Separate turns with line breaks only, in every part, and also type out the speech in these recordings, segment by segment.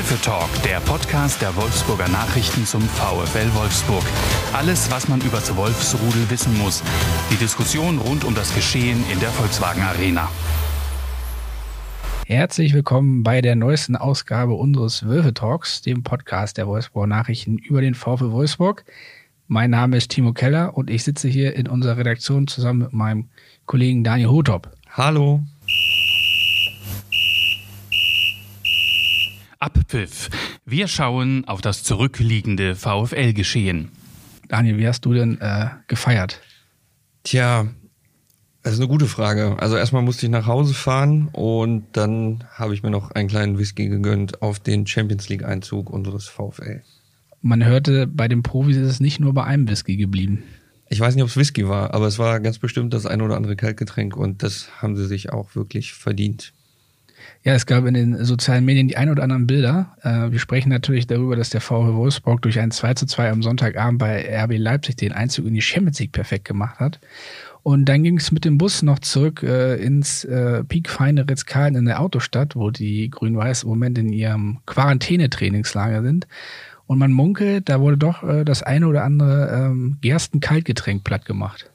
Wölfe Talk, der Podcast der Wolfsburger Nachrichten zum VfL Wolfsburg. Alles, was man über das Wolfsrudel wissen muss. Die Diskussion rund um das Geschehen in der Volkswagen Arena.
Herzlich willkommen bei der neuesten Ausgabe unseres Wölfe Talks, dem Podcast der Wolfsburger Nachrichten über den VfL Wolfsburg. Mein Name ist Timo Keller und ich sitze hier in unserer Redaktion zusammen mit meinem Kollegen Daniel Hotop.
Hallo.
Abpfiff. Wir schauen auf das zurückliegende VfL-Geschehen.
Daniel, wie hast du denn äh, gefeiert?
Tja, das ist eine gute Frage. Also erstmal musste ich nach Hause fahren und dann habe ich mir noch einen kleinen Whisky gegönnt auf den Champions League Einzug unseres VfL.
Man hörte, bei den Profis ist es nicht nur bei einem Whisky geblieben.
Ich weiß nicht, ob es Whisky war, aber es war ganz bestimmt das ein oder andere Kaltgetränk und das haben sie sich auch wirklich verdient.
Ja, es gab in den sozialen Medien die ein oder anderen Bilder. Äh, wir sprechen natürlich darüber, dass der VfL Wolfsburg durch ein 2 zu 2 am Sonntagabend bei RB Leipzig den Einzug in die Champions League perfekt gemacht hat. Und dann ging es mit dem Bus noch zurück äh, ins äh, Peak Feine Ritzkalen in der Autostadt, wo die Grün-Weiß im Moment in ihrem Quarantänetrainingslager sind. Und man munkelt, da wurde doch äh, das eine oder andere ähm, Gersten-Kaltgetränk platt gemacht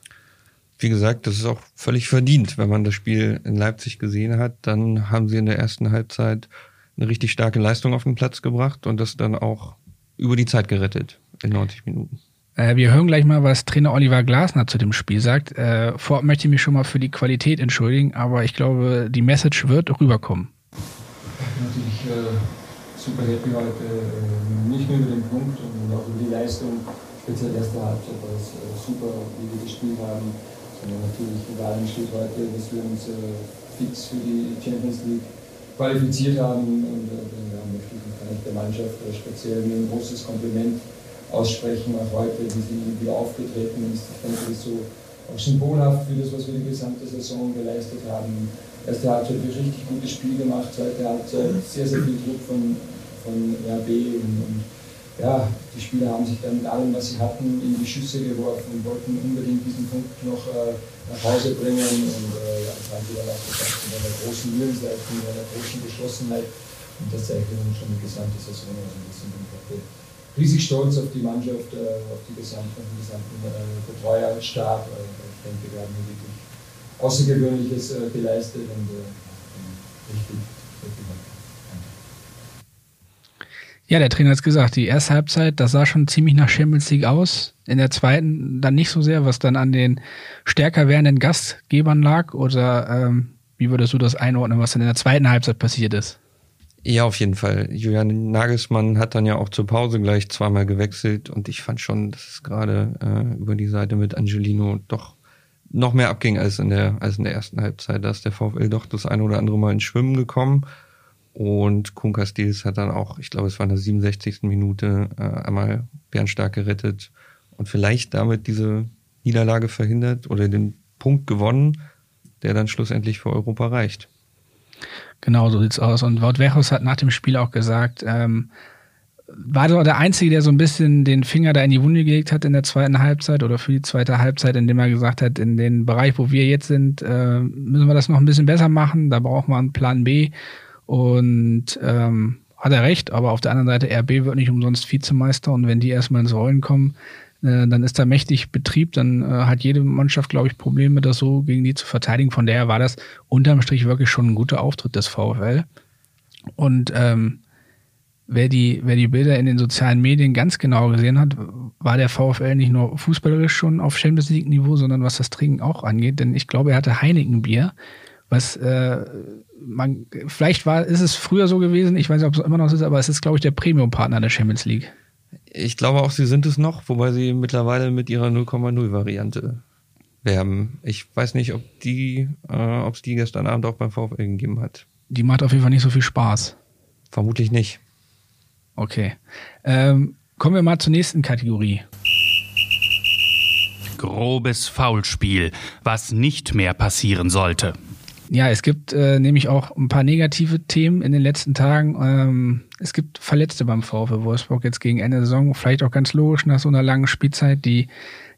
wie gesagt, das ist auch völlig verdient. Wenn man das Spiel in Leipzig gesehen hat, dann haben sie in der ersten Halbzeit eine richtig starke Leistung auf den Platz gebracht und das dann auch über die Zeit gerettet in 90 Minuten.
Äh, wir hören gleich mal, was Trainer Oliver Glasner zu dem Spiel sagt. Äh, vorab möchte ich mich schon mal für die Qualität entschuldigen, aber ich glaube, die Message wird rüberkommen.
Natürlich äh, super happy heute, äh, nicht nur über den Punkt, sondern auch über die Leistung, speziell erste Halbzeit war es äh, super, wie wir gespielt haben sondern natürlich vor allem steht heute, dass wir uns äh, fix für die Champions League qualifiziert haben. Und äh, ja, möchte ich der Mannschaft äh, speziell ein großes Kompliment aussprechen, auch heute, wie sie wieder aufgetreten ist. Ich denke, das ist so auch symbolhaft für das, was wir die gesamte Saison geleistet haben. Erste Halbzeit ein richtig gutes Spiel gemacht, zweite Halbzeit sehr, sehr viel Druck von, von RB und, und ja, die Spieler haben sich dann mit allem, was sie hatten, in die Schüsse geworfen und wollten unbedingt diesen Punkt noch äh, nach Hause bringen. Und äh, ja, das haben sie dann auch geschafft mit einer großen Willensleistung, mit einer großen Geschlossenheit. Und das zeigt dann schon die gesamte Saison. Also wir sind heute riesig stolz auf die Mannschaft, äh, auf die gesamten, den gesamten äh, Betreuerstab. Äh, ich denke, wir haben wirklich Außergewöhnliches äh, geleistet und äh, richtig, richtig
ja, der Trainer hat es gesagt, die erste Halbzeit, das sah schon ziemlich nach Champions League aus. In der zweiten dann nicht so sehr, was dann an den stärker werdenden Gastgebern lag. Oder ähm, wie würdest du das einordnen, was dann in der zweiten Halbzeit passiert ist?
Ja, auf jeden Fall. Julian Nagelsmann hat dann ja auch zur Pause gleich zweimal gewechselt und ich fand schon, dass es gerade äh, über die Seite mit Angelino doch noch mehr abging als in der als in der ersten Halbzeit. Da ist der VfL doch das eine oder andere Mal ins Schwimmen gekommen und Kuhn Castells hat dann auch, ich glaube, es war in der 67. Minute, äh, einmal Bernstark gerettet und vielleicht damit diese Niederlage verhindert oder den Punkt gewonnen, der dann schlussendlich für Europa reicht.
Genau, so sieht's aus. Und Wout Wechos hat nach dem Spiel auch gesagt, ähm, war so der Einzige, der so ein bisschen den Finger da in die Wunde gelegt hat in der zweiten Halbzeit oder für die zweite Halbzeit, indem er gesagt hat, in den Bereich, wo wir jetzt sind, äh, müssen wir das noch ein bisschen besser machen. Da braucht man einen Plan B. Und ähm, hat er recht, aber auf der anderen Seite, RB wird nicht umsonst Vizemeister und wenn die erstmal ins Rollen kommen, äh, dann ist da mächtig Betrieb, dann äh, hat jede Mannschaft, glaube ich, Probleme, das so gegen die zu verteidigen. Von daher war das unterm Strich wirklich schon ein guter Auftritt des VfL. Und ähm, wer die, wer die Bilder in den sozialen Medien ganz genau gesehen hat, war der VfL nicht nur fußballerisch schon auf Champions League Niveau, sondern was das Trinken auch angeht. Denn ich glaube, er hatte Heineken Bier, was äh, man, vielleicht war, ist es früher so gewesen, ich weiß nicht, ob es immer noch so ist, aber es ist, glaube ich, der Premium-Partner der Champions League.
Ich glaube auch, sie sind es noch, wobei sie mittlerweile mit ihrer 0,0-Variante werben. Ich weiß nicht, ob die, äh, ob es die gestern Abend auch beim VfL gegeben hat.
Die macht auf jeden Fall nicht so viel Spaß.
Vermutlich nicht.
Okay. Ähm, kommen wir mal zur nächsten Kategorie.
Grobes Foulspiel, was nicht mehr passieren sollte.
Ja, es gibt äh, nämlich auch ein paar negative Themen in den letzten Tagen. Ähm, es gibt Verletzte beim VfL Wolfsburg jetzt gegen Ende der Saison. Vielleicht auch ganz logisch nach so einer langen Spielzeit, die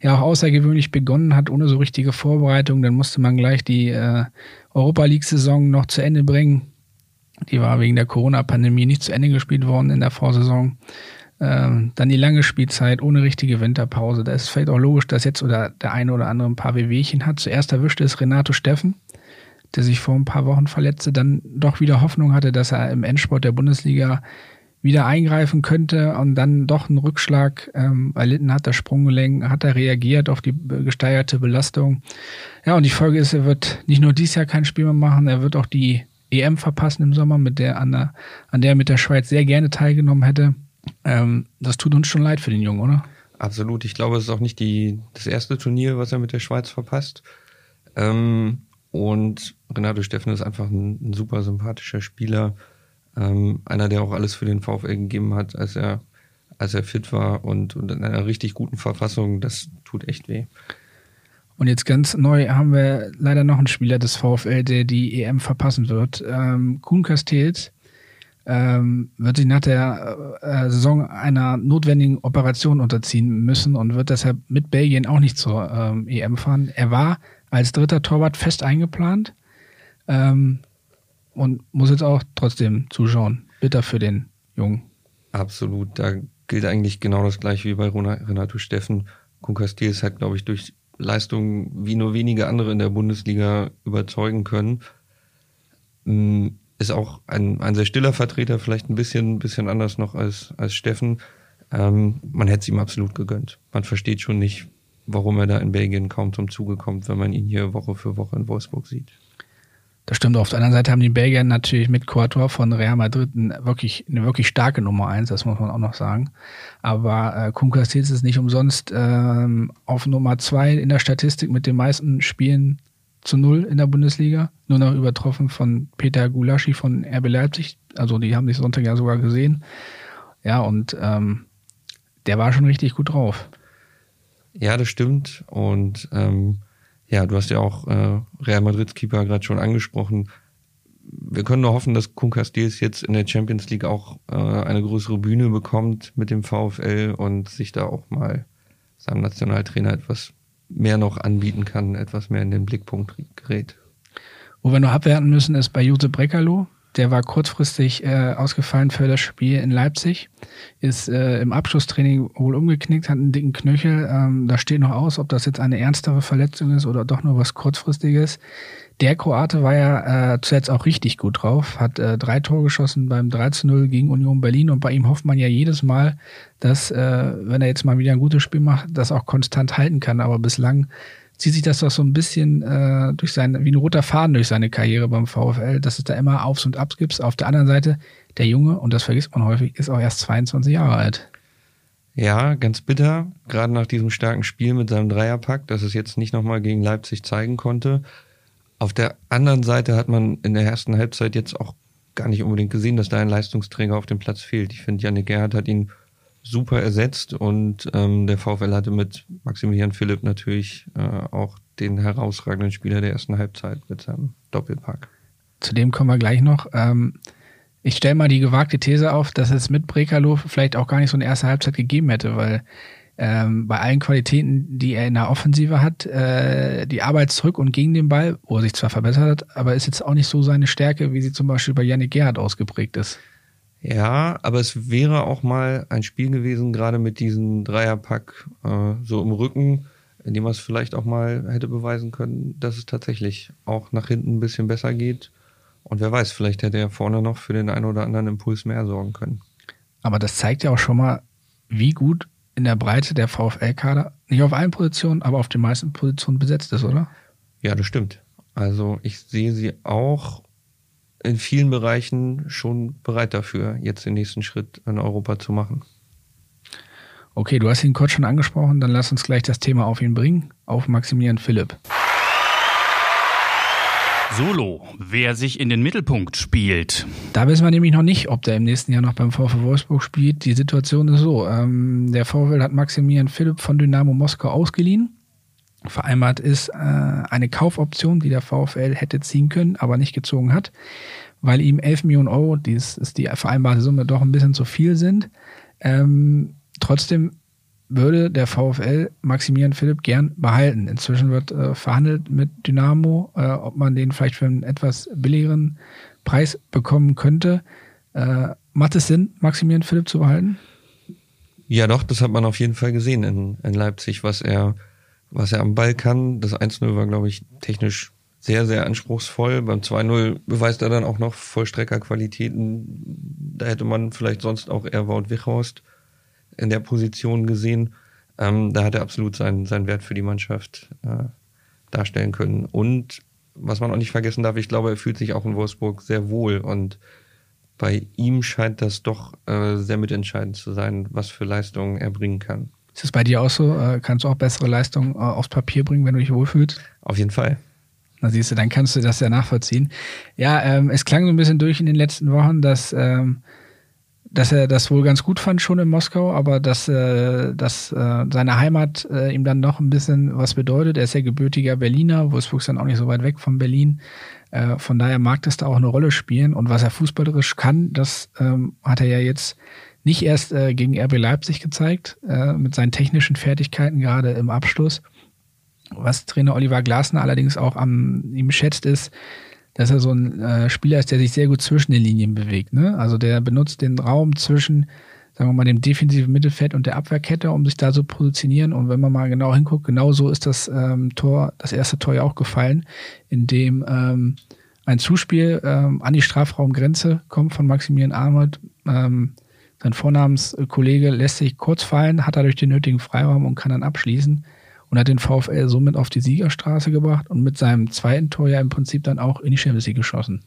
ja auch außergewöhnlich begonnen hat, ohne so richtige Vorbereitung. Dann musste man gleich die äh, Europa League-Saison noch zu Ende bringen. Die war wegen der Corona-Pandemie nicht zu Ende gespielt worden in der Vorsaison. Ähm, dann die lange Spielzeit ohne richtige Winterpause. Da ist vielleicht auch logisch, dass jetzt oder der eine oder andere ein paar Wehwehchen hat. Zuerst erwischte es Renato Steffen, der sich vor ein paar Wochen verletzte, dann doch wieder Hoffnung hatte, dass er im Endsport der Bundesliga wieder eingreifen könnte und dann doch einen Rückschlag ähm, erlitten hat, das Sprunggelenk, hat er reagiert auf die gesteigerte Belastung. Ja, und die Folge ist, er wird nicht nur dieses Jahr kein Spiel mehr machen, er wird auch die EM verpassen im Sommer, mit der, an, der, an der er mit der Schweiz sehr gerne teilgenommen hätte. Ähm, das tut uns schon leid für den Jungen, oder?
Absolut. Ich glaube, es ist auch nicht die, das erste Turnier, was er mit der Schweiz verpasst. Ähm, und Renato Steffen ist einfach ein, ein super sympathischer Spieler. Ähm, einer, der auch alles für den VfL gegeben hat, als er, als er fit war und, und in einer richtig guten Verfassung. Das tut echt weh.
Und jetzt ganz neu haben wir leider noch einen Spieler des VfL, der die EM verpassen wird. Ähm, Kuhn Castells ähm, wird sich nach der äh, Saison einer notwendigen Operation unterziehen müssen und wird deshalb mit Belgien auch nicht zur ähm, EM fahren. Er war als dritter Torwart fest eingeplant ähm, und muss jetzt auch trotzdem zuschauen. Bitter für den Jungen.
Absolut. Da gilt eigentlich genau das gleiche wie bei Renato Steffen. Kunkastil hat, glaube ich, durch Leistungen wie nur wenige andere in der Bundesliga überzeugen können. Mm, ist auch ein, ein sehr stiller Vertreter, vielleicht ein bisschen, bisschen anders noch als, als Steffen. Ähm, man hätte es ihm absolut gegönnt. Man versteht schon nicht, warum er da in Belgien kaum zum Zuge kommt, wenn man ihn hier Woche für Woche in Wolfsburg sieht.
Das stimmt. Auf der anderen Seite haben die Belgier natürlich mit Courtois von Real Madrid eine wirklich, eine wirklich starke Nummer eins, das muss man auch noch sagen. Aber äh, Kunkastis ist nicht umsonst ähm, auf Nummer zwei in der Statistik mit den meisten Spielen zu null in der Bundesliga. Nur noch übertroffen von Peter Gulaschi von RB Leipzig. Also die haben sich Sonntag ja sogar gesehen. Ja, und ähm, der war schon richtig gut drauf.
Ja, das stimmt. Und ähm, ja, du hast ja auch äh, Real Madrids Keeper gerade schon angesprochen. Wir können nur hoffen, dass Kun Castells jetzt in der Champions League auch äh, eine größere Bühne bekommt mit dem VfL und sich da auch mal seinem Nationaltrainer etwas mehr noch anbieten kann, etwas mehr in den Blickpunkt gerät.
Wo wir noch abwerten müssen, ist bei Josep Breckerloh. Der war kurzfristig äh, ausgefallen für das Spiel in Leipzig, ist äh, im Abschlusstraining wohl umgeknickt, hat einen dicken Knöchel. Ähm, da steht noch aus, ob das jetzt eine ernstere Verletzung ist oder doch nur was kurzfristiges. Der Kroate war ja äh, zuletzt auch richtig gut drauf, hat äh, drei Tore geschossen beim 3-0 gegen Union Berlin und bei ihm hofft man ja jedes Mal, dass, äh, wenn er jetzt mal wieder ein gutes Spiel macht, das auch konstant halten kann. Aber bislang zieht sich das doch so ein bisschen äh, durch seine, wie ein roter Faden durch seine Karriere beim VfL, dass es da immer Aufs und Abs gibt. Auf der anderen Seite, der Junge, und das vergisst man häufig, ist auch erst 22 Jahre alt.
Ja, ganz bitter, gerade nach diesem starken Spiel mit seinem Dreierpack, dass es jetzt nicht nochmal gegen Leipzig zeigen konnte. Auf der anderen Seite hat man in der ersten Halbzeit jetzt auch gar nicht unbedingt gesehen, dass da ein Leistungsträger auf dem Platz fehlt. Ich finde, Janik Gerhardt hat ihn super ersetzt und ähm, der VfL hatte mit Maximilian Philipp natürlich äh, auch den herausragenden Spieler der ersten Halbzeit mit seinem Doppelpack.
Zu dem kommen wir gleich noch. Ähm, ich stelle mal die gewagte These auf, dass es mit Brekalo vielleicht auch gar nicht so eine erste Halbzeit gegeben hätte, weil ähm, bei allen Qualitäten, die er in der Offensive hat, äh, die Arbeit zurück und gegen den Ball, wo er sich zwar verbessert hat, aber ist jetzt auch nicht so seine Stärke, wie sie zum Beispiel bei Yannick Gerhardt ausgeprägt ist.
Ja, aber es wäre auch mal ein Spiel gewesen, gerade mit diesem Dreierpack äh, so im Rücken, in dem man es vielleicht auch mal hätte beweisen können, dass es tatsächlich auch nach hinten ein bisschen besser geht. Und wer weiß, vielleicht hätte er vorne noch für den einen oder anderen Impuls mehr sorgen können.
Aber das zeigt ja auch schon mal, wie gut in der Breite der VfL-Kader nicht auf allen Positionen, aber auf den meisten Positionen besetzt ist, oder?
Ja, das stimmt. Also ich sehe sie auch in vielen Bereichen schon bereit dafür, jetzt den nächsten Schritt in Europa zu machen.
Okay, du hast ihn kurz schon angesprochen, dann lass uns gleich das Thema auf ihn bringen, auf Maximilian Philipp.
Solo, wer sich in den Mittelpunkt spielt.
Da wissen wir nämlich noch nicht, ob der im nächsten Jahr noch beim VfL Wolfsburg spielt. Die Situation ist so, ähm, der VfL hat Maximilian Philipp von Dynamo Moskau ausgeliehen. Vereinbart ist äh, eine Kaufoption, die der VfL hätte ziehen können, aber nicht gezogen hat, weil ihm 11 Millionen Euro, dies ist die vereinbarte Summe, doch ein bisschen zu viel sind. Ähm, trotzdem würde der VfL Maximilian Philipp gern behalten. Inzwischen wird äh, verhandelt mit Dynamo, äh, ob man den vielleicht für einen etwas billigeren Preis bekommen könnte. Äh, macht es Sinn, Maximilian Philipp zu behalten?
Ja, doch, das hat man auf jeden Fall gesehen in, in Leipzig, was er, was er am Ball kann. Das 1-0 war, glaube ich, technisch sehr, sehr anspruchsvoll. Beim 2-0 beweist er dann auch noch Vollstreckerqualitäten. Da hätte man vielleicht sonst auch eher Wout Wichhorst in der Position gesehen. Ähm, da hat er absolut seinen, seinen Wert für die Mannschaft äh, darstellen können. Und was man auch nicht vergessen darf, ich glaube, er fühlt sich auch in Wolfsburg sehr wohl und bei ihm scheint das doch äh, sehr mitentscheidend zu sein, was für Leistungen er bringen kann.
Ist das bei dir auch so? Äh, kannst du auch bessere Leistungen äh, aufs Papier bringen, wenn du dich wohlfühlst?
Auf jeden Fall.
Na siehst du, dann kannst du das ja nachvollziehen. Ja, ähm, es klang so ein bisschen durch in den letzten Wochen, dass ähm, dass er das wohl ganz gut fand schon in Moskau, aber dass, äh, dass äh, seine Heimat äh, ihm dann noch ein bisschen was bedeutet. Er ist ja gebürtiger Berliner, Wolfsburg ist dann auch nicht so weit weg von Berlin. Äh, von daher mag das da auch eine Rolle spielen. Und was er fußballerisch kann, das ähm, hat er ja jetzt nicht erst äh, gegen RB Leipzig gezeigt, äh, mit seinen technischen Fertigkeiten, gerade im Abschluss. Was Trainer Oliver Glasner allerdings auch am ihm schätzt, ist, dass er so ein äh, Spieler ist, der sich sehr gut zwischen den Linien bewegt. Ne? Also der benutzt den Raum zwischen, sagen wir mal, dem defensiven Mittelfeld und der Abwehrkette, um sich da so positionieren. Und wenn man mal genau hinguckt, genau so ist das ähm, Tor, das erste Tor ja auch gefallen, in dem ähm, ein Zuspiel ähm, an die Strafraumgrenze kommt von Maximilian Arnold. Ähm, sein Vornamenskollege lässt sich kurz fallen, hat dadurch den nötigen Freiraum und kann dann abschließen und hat den VfL somit auf die Siegerstraße gebracht und mit seinem zweiten Tor ja im Prinzip dann auch in die Champions League geschossen.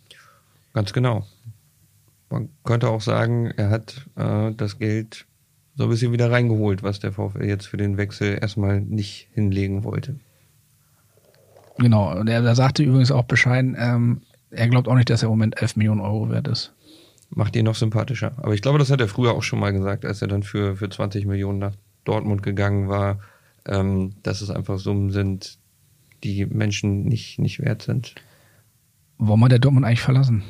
Ganz genau. Man könnte auch sagen, er hat äh, das Geld so ein bisschen wieder reingeholt, was der VfL jetzt für den Wechsel erstmal nicht hinlegen wollte.
Genau, und er, er sagte übrigens auch bescheiden, ähm, er glaubt auch nicht, dass er im Moment 11 Millionen Euro wert ist.
Macht ihn noch sympathischer. Aber ich glaube, das hat er früher auch schon mal gesagt, als er dann für, für 20 Millionen nach Dortmund gegangen war ähm, dass es einfach Summen sind, die Menschen nicht, nicht wert sind.
Warum hat der Dortmund eigentlich verlassen?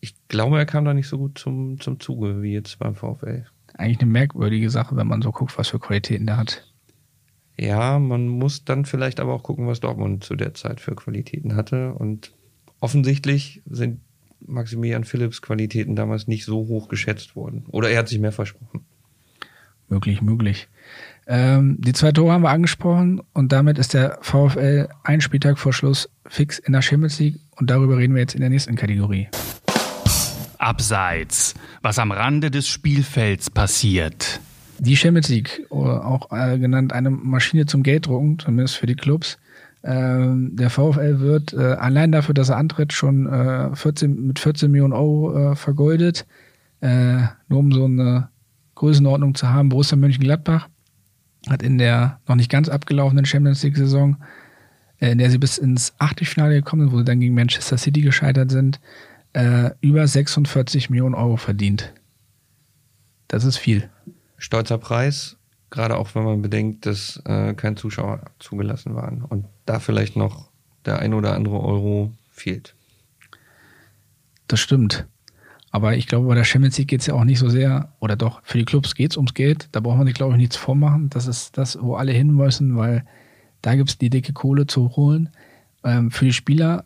Ich glaube, er kam da nicht so gut zum, zum Zuge wie jetzt beim VfL.
Eigentlich eine merkwürdige Sache, wenn man so guckt, was für Qualitäten der hat.
Ja, man muss dann vielleicht aber auch gucken, was Dortmund zu der Zeit für Qualitäten hatte. Und offensichtlich sind Maximilian Philipps Qualitäten damals nicht so hoch geschätzt worden. Oder er hat sich mehr versprochen.
Möglich, möglich. Ähm, die zwei Tore haben wir angesprochen und damit ist der VfL ein Spieltag vor Schluss fix in der Champions League und darüber reden wir jetzt in der nächsten Kategorie.
Abseits, was am Rande des Spielfelds passiert.
Die Champions League, auch äh, genannt eine Maschine zum Gelddrucken, zumindest für die Clubs. Ähm, der VfL wird äh, allein dafür, dass er antritt, schon äh, 14, mit 14 Millionen Euro äh, vergoldet. Äh, nur um so eine Größenordnung zu haben. Borussia Mönchengladbach hat in der noch nicht ganz abgelaufenen Champions League-Saison, äh, in der sie bis ins Achtelfinale gekommen sind, wo sie dann gegen Manchester City gescheitert sind, äh, über 46 Millionen Euro verdient. Das ist viel.
Stolzer Preis, gerade auch wenn man bedenkt, dass äh, kein Zuschauer zugelassen waren und da vielleicht noch der ein oder andere Euro fehlt.
Das stimmt. Aber ich glaube, bei der Champions League geht es ja auch nicht so sehr, oder doch, für die Clubs geht es ums Geld. Da braucht man sich, glaube ich, nichts vormachen. Das ist das, wo alle hin müssen, weil da gibt es die dicke Kohle zu holen. Ähm, für die Spieler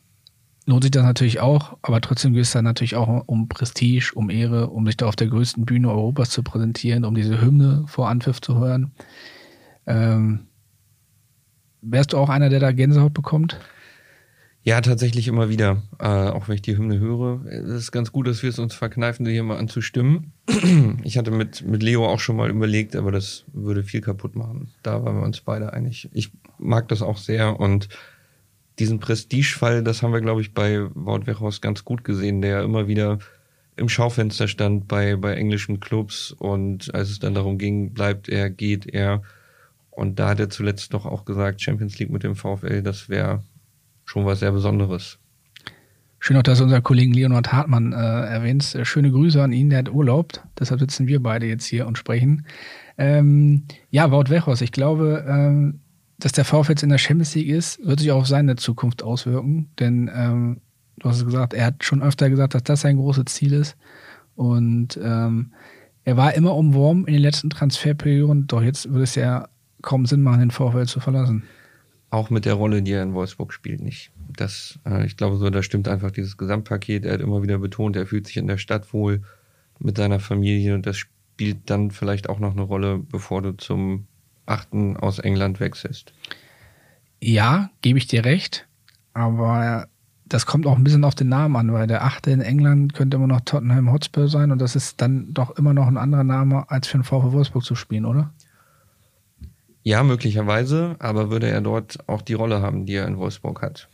lohnt sich das natürlich auch, aber trotzdem geht es dann natürlich auch um Prestige, um Ehre, um sich da auf der größten Bühne Europas zu präsentieren, um diese Hymne vor Anpfiff zu hören. Ähm, wärst du auch einer, der da Gänsehaut bekommt?
Ja, tatsächlich immer wieder. Äh, auch wenn ich die Hymne höre. Es ist ganz gut, dass wir es uns verkneifen, hier mal anzustimmen. Ich hatte mit, mit Leo auch schon mal überlegt, aber das würde viel kaputt machen. Da waren wir uns beide einig. Ich mag das auch sehr und diesen Prestigefall, das haben wir, glaube ich, bei Wout ganz gut gesehen, der immer wieder im Schaufenster stand bei, bei englischen Clubs und als es dann darum ging, bleibt er, geht er. Und da hat er zuletzt doch auch gesagt, Champions League mit dem VfL, das wäre schon was sehr Besonderes.
Schön auch, dass du unseren Kollegen Leonhard Hartmann äh, erwähnst. Äh, schöne Grüße an ihn, der hat Urlaub. Deshalb sitzen wir beide jetzt hier und sprechen. Ähm, ja, Wout Wechos, ich glaube, ähm, dass der VfL jetzt in der Champions League ist, wird sich auch auf seine Zukunft auswirken. Denn ähm, du hast es gesagt, er hat schon öfter gesagt, dass das sein großes Ziel ist. Und ähm, er war immer umworben in den letzten Transferperioden, doch jetzt würde es ja kaum Sinn machen, den VfL zu verlassen.
auch mit der Rolle, die er in Wolfsburg spielt, nicht. Das, äh, ich glaube so, da stimmt einfach dieses Gesamtpaket. Er hat immer wieder betont, er fühlt sich in der Stadt wohl mit seiner Familie und das spielt dann vielleicht auch noch eine Rolle, bevor du zum Achten aus England wechselst.
Ja, gebe ich dir recht, aber das kommt auch ein bisschen auf den Namen an, weil der Achte in England könnte immer noch Tottenham Hotspur sein und das ist dann doch immer noch ein anderer Name, als für den VfW Wolfsburg zu spielen, oder?
Ja, möglicherweise, aber würde er dort auch die Rolle haben, die er in Wolfsburg hat?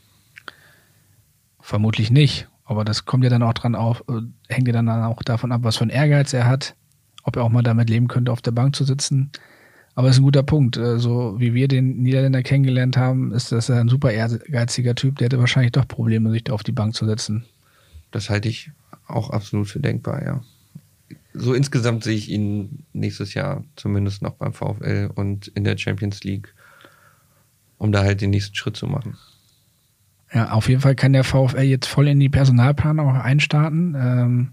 Vermutlich nicht. Aber das kommt ja dann auch dran auf, äh, hängt ja dann auch davon ab, was für ein Ehrgeiz er hat, ob er auch mal damit leben könnte, auf der Bank zu sitzen. Aber es ist ein guter Punkt. So wie wir den Niederländer kennengelernt haben, ist das ein super ehrgeiziger Typ. Der hätte wahrscheinlich doch Probleme, sich da auf die Bank zu setzen.
Das halte ich auch absolut für denkbar, ja so insgesamt sehe ich ihn nächstes Jahr zumindest noch beim VfL und in der Champions League, um da halt den nächsten Schritt zu machen.
Ja, auf jeden Fall kann der VfL jetzt voll in die Personalplanung auch einstarten. Ähm,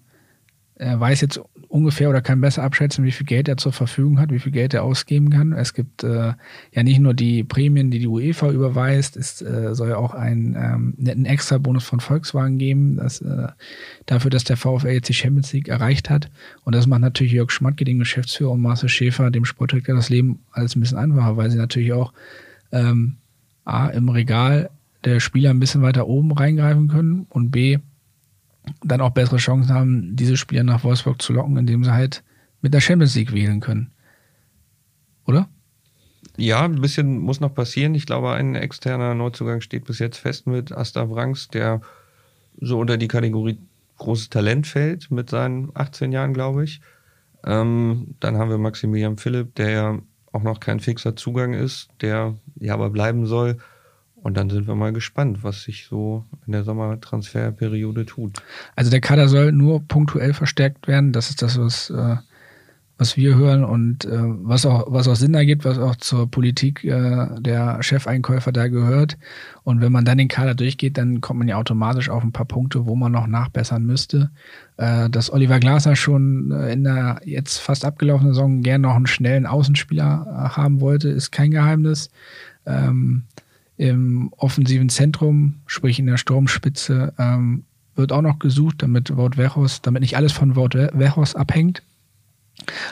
er weiß jetzt ungefähr oder kann besser abschätzen, wie viel Geld er zur Verfügung hat, wie viel Geld er ausgeben kann. Es gibt äh, ja nicht nur die Prämien, die die UEFA überweist, es äh, soll ja auch einen ähm, netten Extra-Bonus von Volkswagen geben, das, äh, dafür, dass der VfL jetzt die Champions League erreicht hat. Und das macht natürlich Jörg Schmatke, den Geschäftsführer, und Marcel Schäfer, dem Sportdirektor, das Leben alles ein bisschen einfacher, weil sie natürlich auch ähm, A, im Regal der Spieler ein bisschen weiter oben reingreifen können und B, dann auch bessere Chancen haben, diese Spieler nach Wolfsburg zu locken, indem sie halt mit der Champions League wählen können. Oder?
Ja, ein bisschen muss noch passieren. Ich glaube, ein externer Neuzugang steht bis jetzt fest mit Asta Branks, der so unter die Kategorie großes Talent fällt mit seinen 18 Jahren, glaube ich. Ähm, dann haben wir Maximilian Philipp, der ja auch noch kein fixer Zugang ist, der ja aber bleiben soll. Und dann sind wir mal gespannt, was sich so in der Sommertransferperiode tut.
Also der Kader soll nur punktuell verstärkt werden. Das ist das, was, äh, was wir hören und äh, was, auch, was auch Sinn ergibt, was auch zur Politik äh, der Chefeinkäufer da gehört. Und wenn man dann den Kader durchgeht, dann kommt man ja automatisch auf ein paar Punkte, wo man noch nachbessern müsste. Äh, dass Oliver Glasner schon äh, in der jetzt fast abgelaufenen Saison gern noch einen schnellen Außenspieler äh, haben wollte, ist kein Geheimnis. Ähm, im offensiven Zentrum, sprich in der Sturmspitze, ähm, wird auch noch gesucht, damit Wout Wechos, damit nicht alles von Wout Wechos abhängt.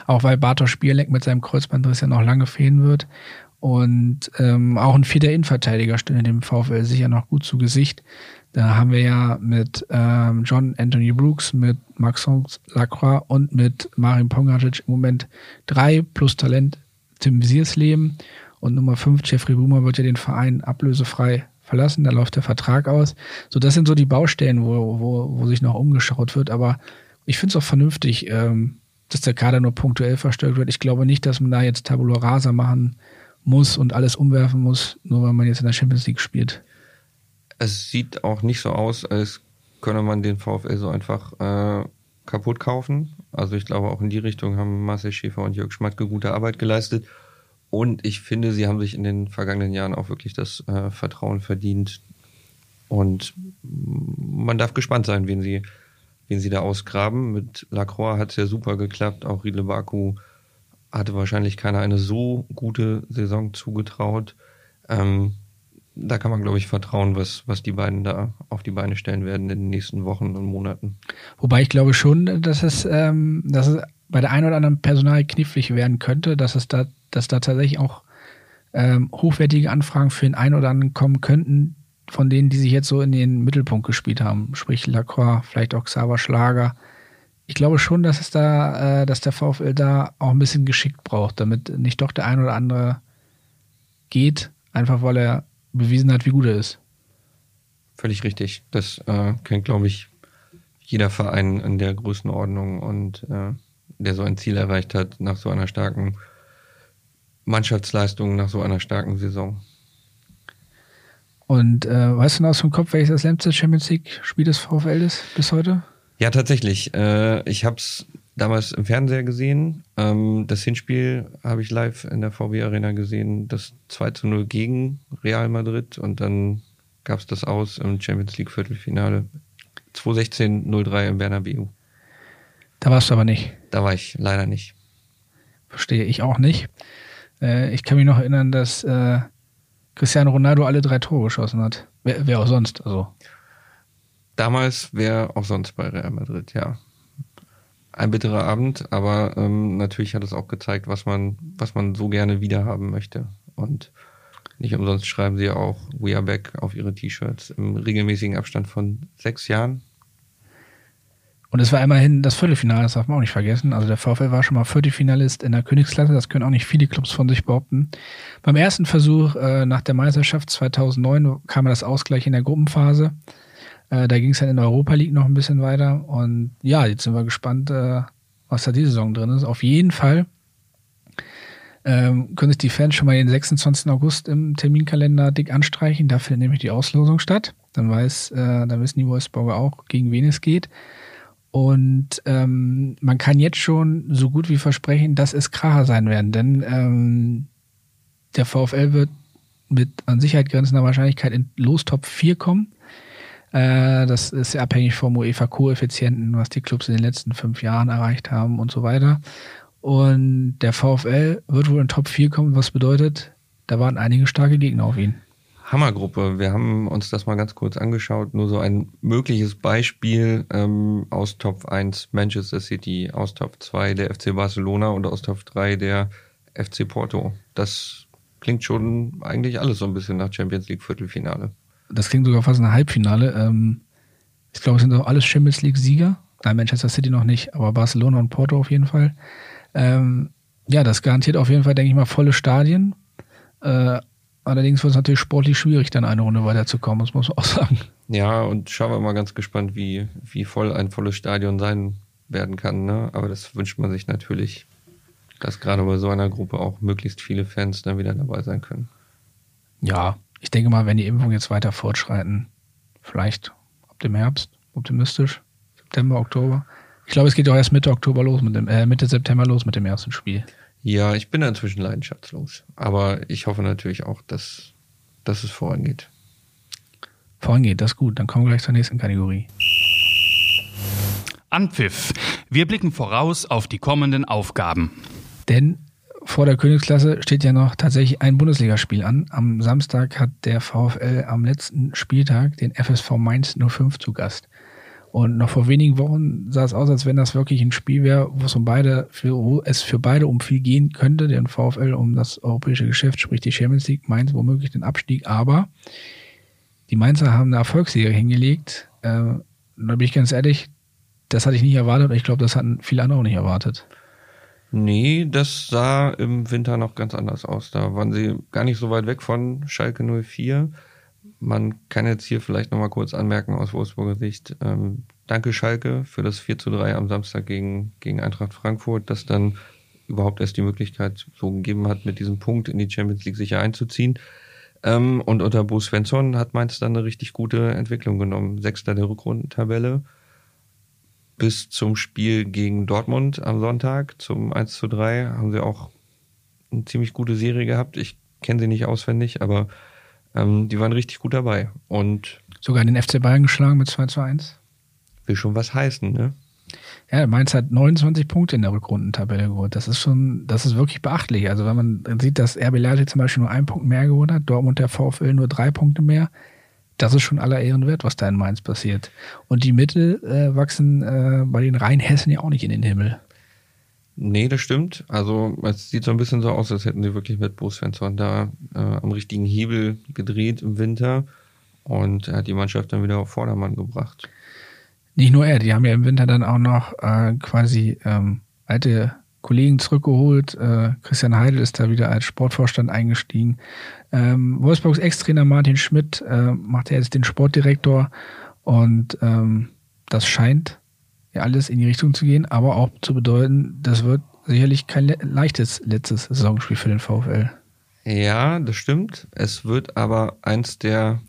Auch weil Bartosz Spielek mit seinem Kreuzbandriss ja noch lange fehlen wird. Und ähm, auch ein vierter Innenverteidiger stünde dem VfL sicher noch gut zu Gesicht. Da haben wir ja mit ähm, John Anthony Brooks, mit Maxence Lacroix und mit Marin Pongacic im Moment drei plus Talent Tim Siersleben. Und Nummer 5, Jeffrey Boomer, wird ja den Verein ablösefrei verlassen, da läuft der Vertrag aus. So, das sind so die Baustellen, wo, wo, wo sich noch umgeschaut wird. Aber ich finde es auch vernünftig, ähm, dass der Kader nur punktuell verstärkt wird. Ich glaube nicht, dass man da jetzt Tabula Rasa machen muss und alles umwerfen muss, nur weil man jetzt in der Champions League spielt.
Es sieht auch nicht so aus, als könne man den VfL so einfach äh, kaputt kaufen. Also ich glaube, auch in die Richtung haben Marcel Schäfer und Jörg Schmatke gute Arbeit geleistet. Und ich finde, sie haben sich in den vergangenen Jahren auch wirklich das äh, Vertrauen verdient. Und man darf gespannt sein, wen sie, wen sie da ausgraben. Mit Lacroix hat es ja super geklappt. Auch Riedle Baku hatte wahrscheinlich keiner eine so gute Saison zugetraut. Ähm, da kann man, glaube ich, vertrauen, was, was die beiden da auf die Beine stellen werden in den nächsten Wochen und Monaten.
Wobei ich glaube schon, dass es, ähm, dass es bei der einen oder anderen Personal knifflig werden könnte, dass es da dass da tatsächlich auch ähm, hochwertige Anfragen für den einen oder anderen kommen könnten, von denen, die sich jetzt so in den Mittelpunkt gespielt haben. Sprich Lacroix, vielleicht auch Xaver Schlager. Ich glaube schon, dass es da, äh, dass der VfL da auch ein bisschen geschickt braucht, damit nicht doch der ein oder andere geht, einfach weil er bewiesen hat, wie gut er ist.
Völlig richtig. Das äh, kennt, glaube ich, jeder Verein in der Größenordnung und äh, der so ein Ziel erreicht hat nach so einer starken Mannschaftsleistungen nach so einer starken Saison.
Und äh, weißt du noch aus dem Kopf, welches das letzte Champions League-Spiel des VfL ist bis heute?
Ja, tatsächlich. Äh, ich habe es damals im Fernseher gesehen. Ähm, das Hinspiel habe ich live in der VW Arena gesehen. Das 2 zu 0 gegen Real Madrid und dann gab es das aus im Champions League Viertelfinale. 2016-03 im Bernabeu.
Da warst du aber nicht.
Da war ich leider nicht.
Verstehe ich auch nicht. Äh, ich kann mich noch erinnern, dass äh, Cristiano Ronaldo alle drei Tore geschossen hat. Wer, wer auch sonst, also.
Damals wäre auch sonst bei Real Madrid, ja. Ein bitterer Abend, aber ähm, natürlich hat es auch gezeigt, was man, was man so gerne wiederhaben möchte. Und nicht umsonst schreiben sie auch We are back auf ihre T-Shirts im regelmäßigen Abstand von sechs Jahren.
Und es war immerhin das Viertelfinale, das darf man auch nicht vergessen. Also der VfL war schon mal Viertelfinalist in der Königsklasse, das können auch nicht viele Clubs von sich behaupten. Beim ersten Versuch äh, nach der Meisterschaft 2009 kam das Ausgleich in der Gruppenphase. Äh, da ging es dann in der Europa League noch ein bisschen weiter. Und ja, jetzt sind wir gespannt, äh, was da die Saison drin ist. Auf jeden Fall ähm, können sich die Fans schon mal den 26. August im Terminkalender dick anstreichen. Da findet nämlich die Auslosung statt. Dann weiß, äh, dann wissen die Wolfsburger auch, gegen wen es geht. Und ähm, man kann jetzt schon so gut wie versprechen, dass es Kracher sein werden, denn ähm, der VfL wird mit an Sicherheit grenzender Wahrscheinlichkeit in Lostop 4 kommen. Äh, das ist abhängig vom UEFA-Koeffizienten, was die Clubs in den letzten fünf Jahren erreicht haben und so weiter. Und der VfL wird wohl in Top 4 kommen, was bedeutet, da waren einige starke Gegner auf ihn.
Hammergruppe. Wir haben uns das mal ganz kurz angeschaut. Nur so ein mögliches Beispiel ähm, aus Top 1 Manchester City, aus Top 2 der FC Barcelona und aus Top 3 der FC Porto. Das klingt schon eigentlich alles so ein bisschen nach Champions League Viertelfinale.
Das klingt sogar fast nach Halbfinale. Ähm, ich glaube, es sind doch alles Champions League Sieger. Nein, Manchester City noch nicht, aber Barcelona und Porto auf jeden Fall. Ähm, ja, das garantiert auf jeden Fall, denke ich mal, volle Stadien. Äh, allerdings wird es natürlich sportlich schwierig, dann eine Runde weiterzukommen, das muss man auch sagen.
Ja, und schauen wir mal ganz gespannt, wie, wie voll ein volles Stadion sein werden kann. Ne? Aber das wünscht man sich natürlich, dass gerade bei so einer Gruppe auch möglichst viele Fans dann wieder dabei sein können.
Ja, ich denke mal, wenn die Impfungen jetzt weiter fortschreiten, vielleicht ab dem Herbst, optimistisch, September, Oktober, ich glaube, es geht auch erst Mitte Oktober los mit dem, äh, Mitte September los mit dem ersten Spiel.
Ja, ich bin inzwischen leidenschaftslos. Aber ich hoffe natürlich auch, dass, dass es vorangeht.
Vorangeht, das ist gut. Dann kommen wir gleich zur nächsten Kategorie.
Anpfiff. Wir blicken voraus auf die kommenden Aufgaben.
Denn vor der Königsklasse steht ja noch tatsächlich ein Bundesligaspiel an. Am Samstag hat der VfL am letzten Spieltag den FSV Mainz 05 zu Gast. Und noch vor wenigen Wochen sah es aus, als wenn das wirklich ein Spiel wäre, wo es um beide, für, wo es für beide um viel gehen könnte, den VfL um das europäische Geschäft, sprich die Champions League, Mainz womöglich den Abstieg, aber die Mainzer haben eine Erfolgsserie hingelegt. Äh, da bin ich ganz ehrlich, das hatte ich nicht erwartet ich glaube, das hatten viele andere auch nicht erwartet.
Nee, das sah im Winter noch ganz anders aus. Da waren sie gar nicht so weit weg von Schalke 04 man kann jetzt hier vielleicht nochmal kurz anmerken aus Wolfsburger Sicht. Ähm, danke Schalke für das 4 zu 3 am Samstag gegen, gegen Eintracht Frankfurt, das dann überhaupt erst die Möglichkeit so gegeben hat, mit diesem Punkt in die Champions League sicher einzuziehen. Ähm, und unter Bo Svensson hat Mainz dann eine richtig gute Entwicklung genommen. Sechster der Rückrundentabelle bis zum Spiel gegen Dortmund am Sonntag zum 1 zu 3 haben sie auch eine ziemlich gute Serie gehabt. Ich kenne sie nicht auswendig, aber ähm, die waren richtig gut dabei. Und
Sogar den FC Bayern geschlagen mit 2 zu 1.
Will schon was heißen, ne?
Ja, Mainz hat 29 Punkte in der Rückrundentabelle geholt. Das ist schon, das ist wirklich beachtlich. Also wenn man sieht, dass RB Leipzig zum Beispiel nur einen Punkt mehr geholt hat, Dortmund der VfL nur drei Punkte mehr, das ist schon aller Ehren wert, was da in Mainz passiert. Und die Mittel äh, wachsen äh, bei den Rheinhessen ja auch nicht in den Himmel.
Nee, das stimmt. Also es sieht so ein bisschen so aus, als hätten sie wirklich mit Bo Svensson da äh, am richtigen Hebel gedreht im Winter und er hat die Mannschaft dann wieder auf Vordermann gebracht.
Nicht nur er, die haben ja im Winter dann auch noch äh, quasi ähm, alte Kollegen zurückgeholt. Äh, Christian Heidel ist da wieder als Sportvorstand eingestiegen. Ähm, Wolfsburgs Ex-Trainer Martin Schmidt äh, macht ja jetzt den Sportdirektor und ähm, das scheint alles in die Richtung zu gehen, aber auch zu bedeuten, das wird sicherlich kein le leichtes letztes Saisonspiel für den VfL.
Ja, das stimmt. Es wird aber eins der,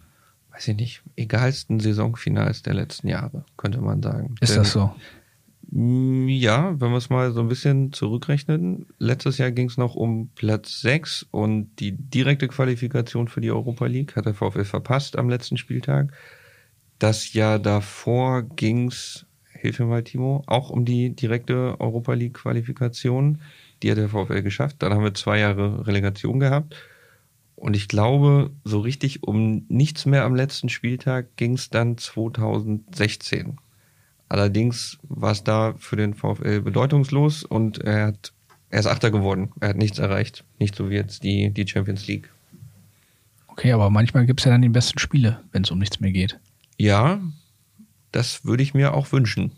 weiß ich nicht, egalsten Saisonfinals der letzten Jahre, könnte man sagen.
Ist Denn, das so?
Ja, wenn wir es mal so ein bisschen zurückrechnen. Letztes Jahr ging es noch um Platz 6 und die direkte Qualifikation für die Europa League hat der VfL verpasst am letzten Spieltag. Das Jahr davor ging es hilf mir mal, Timo, auch um die direkte Europa League-Qualifikation. Die hat der VfL geschafft. Dann haben wir zwei Jahre Relegation gehabt. Und ich glaube, so richtig um nichts mehr am letzten Spieltag ging es dann 2016. Allerdings war es da für den VfL bedeutungslos und er hat er ist Achter geworden. Er hat nichts erreicht. Nicht so wie jetzt die, die Champions League.
Okay, aber manchmal gibt es ja dann die besten Spiele, wenn es um nichts mehr geht.
Ja, das würde ich mir auch wünschen.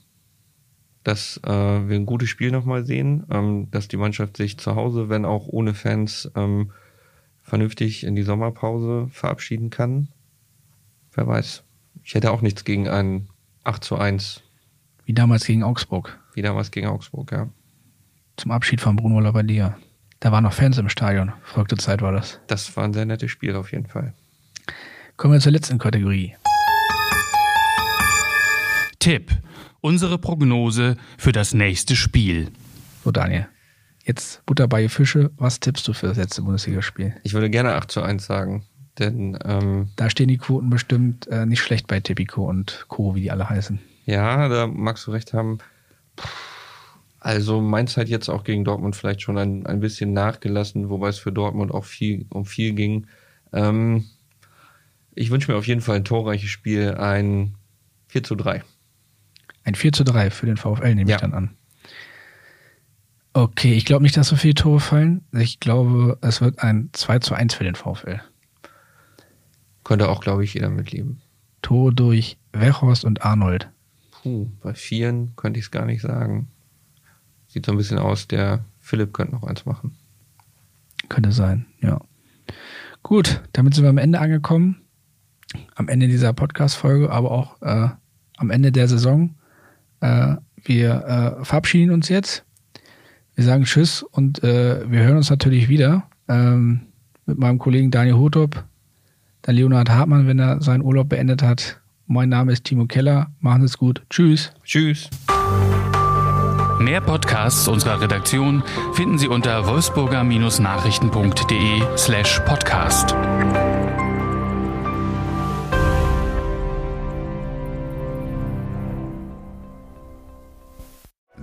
Dass äh, wir ein gutes Spiel nochmal sehen, ähm, dass die Mannschaft sich zu Hause, wenn auch ohne Fans, ähm, vernünftig in die Sommerpause verabschieden kann. Wer weiß. Ich hätte auch nichts gegen ein 8 zu 1.
Wie damals gegen Augsburg.
Wie damals gegen Augsburg, ja.
Zum Abschied von Bruno Labbadia. Da waren noch Fans im Stadion. Verrückte Zeit war das.
Das war ein sehr nettes Spiel auf jeden Fall.
Kommen wir zur letzten Kategorie.
Tipp. Unsere Prognose für das nächste Spiel.
So, Daniel. Jetzt Butter bei Fische. Was tippst du für das letzte Bundesligaspiel?
Ich würde gerne 8 zu 1 sagen. Denn ähm,
Da stehen die Quoten bestimmt äh, nicht schlecht bei Tipico und Co., wie die alle heißen.
ja, da magst du recht haben. Also Mainz hat jetzt auch gegen Dortmund vielleicht schon ein, ein bisschen nachgelassen, wobei es für Dortmund auch viel um viel ging. Ähm, ich wünsche mir auf jeden Fall ein torreiches Spiel, ein 4 zu 3.
Ein 4 zu 3 für den VfL nehme
Ja.
ich dann an. Okay, ich glaube nicht, dass so viele Tore fallen. Ich glaube, es wird ein 2 zu 1 für den VfL.
Könnte auch, glaube ich, jeder mitleben.
Tore durch Wechhorst und Arnold.
Puh, bei Vieren könnte ich es gar nicht sagen. Sieht so ein bisschen aus, der Philipp könnte noch eins machen.
Könnte sein, ja. Gut, damit sind wir am Ende angekommen. Am Ende dieser Podcast-Folge, aber auch äh, am Ende der Saison. Äh, wir äh, verabschieden uns jetzt. Wir sagen Tschüss und äh, wir hören uns natürlich wieder ähm, mit meinem Kollegen Daniel Hotop, dann Leonhard Hartmann, wenn er seinen Urlaub beendet hat. Mein Name ist Timo Keller. Machen Sie es gut. Tschüss.
Tschüss.
Mehr Podcasts unserer Redaktion finden Sie unter wolfsburger-nachrichten.de slash podcast.